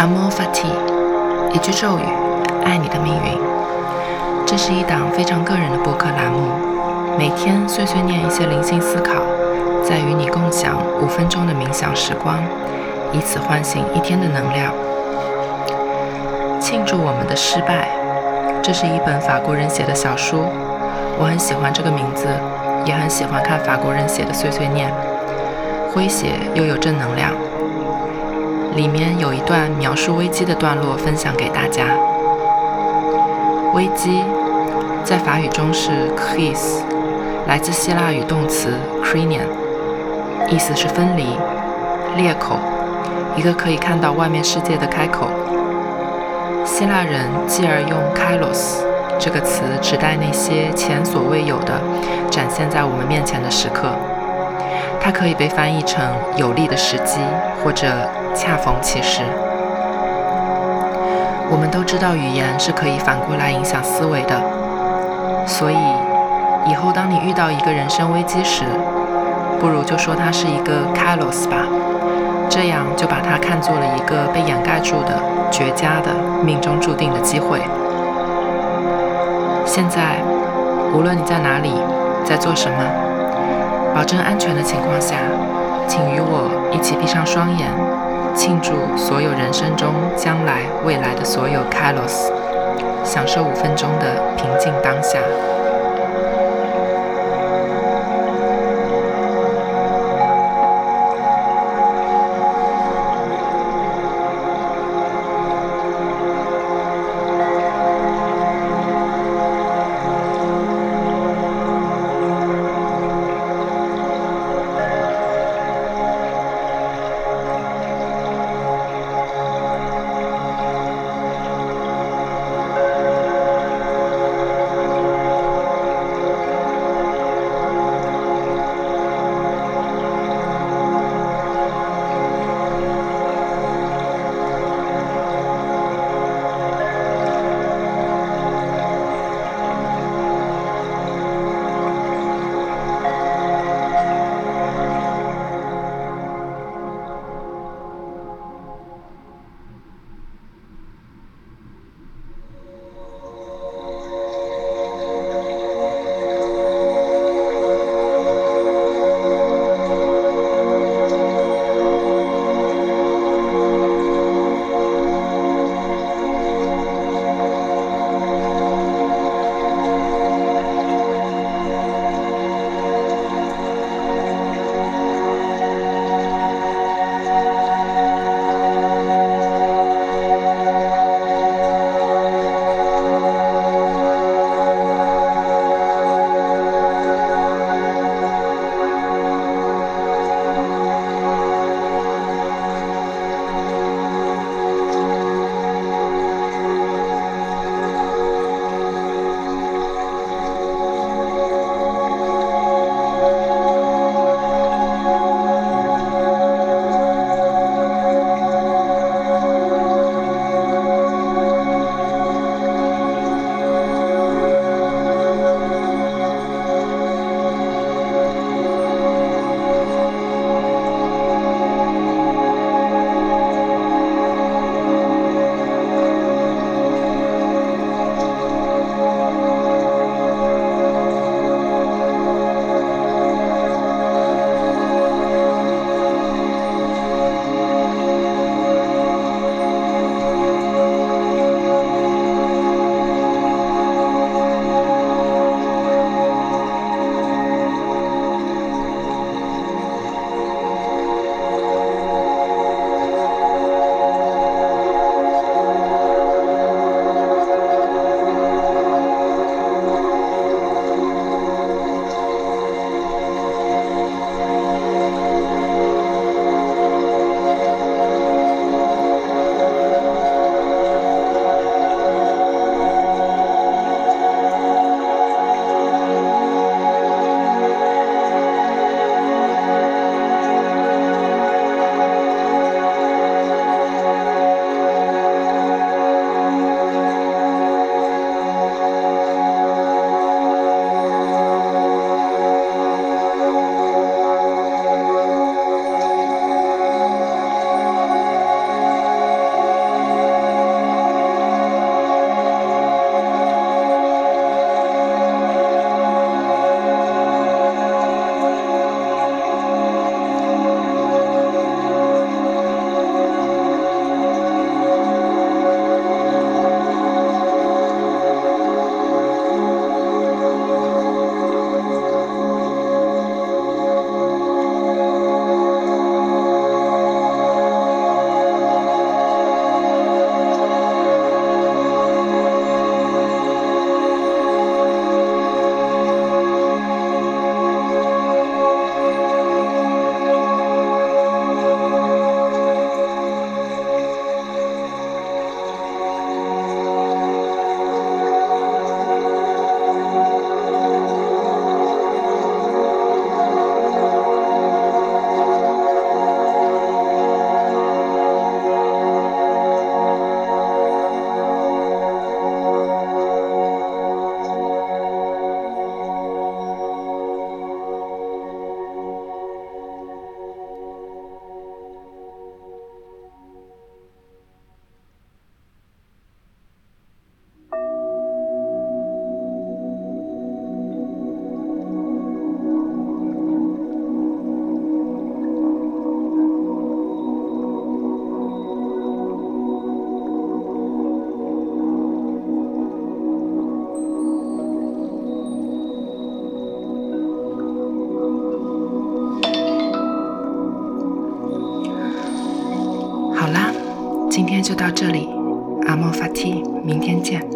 Amor Fati，一句咒语，爱你的命运。这是一档非常个人的播客栏目，每天碎碎念一些灵性思考，再与你共享五分钟的冥想时光，以此唤醒一天的能量。庆祝我们的失败。这是一本法国人写的小书，我很喜欢这个名字，也很喜欢看法国人写的碎碎念，诙谐又有正能量。里面有一段描述危机的段落，分享给大家。危机在法语中是 crise，来自希腊语动词 krinian，意思是分离、裂口，一个可以看到外面世界的开口。希腊人继而用 kairos 这个词，指代那些前所未有的展现在我们面前的时刻。它可以被翻译成有利的时机，或者恰逢其时。我们都知道语言是可以反过来影响思维的，所以以后当你遇到一个人生危机时，不如就说它是一个 kairos 吧，这样就把它看作了一个被掩盖住的绝佳的命中注定的机会。现在，无论你在哪里，在做什么。保证安全的情况下，请与我一起闭上双眼，庆祝所有人生中将来未来的所有 Kalos，享受五分钟的平静当下。今天就到这里，阿莫法蒂，明天见。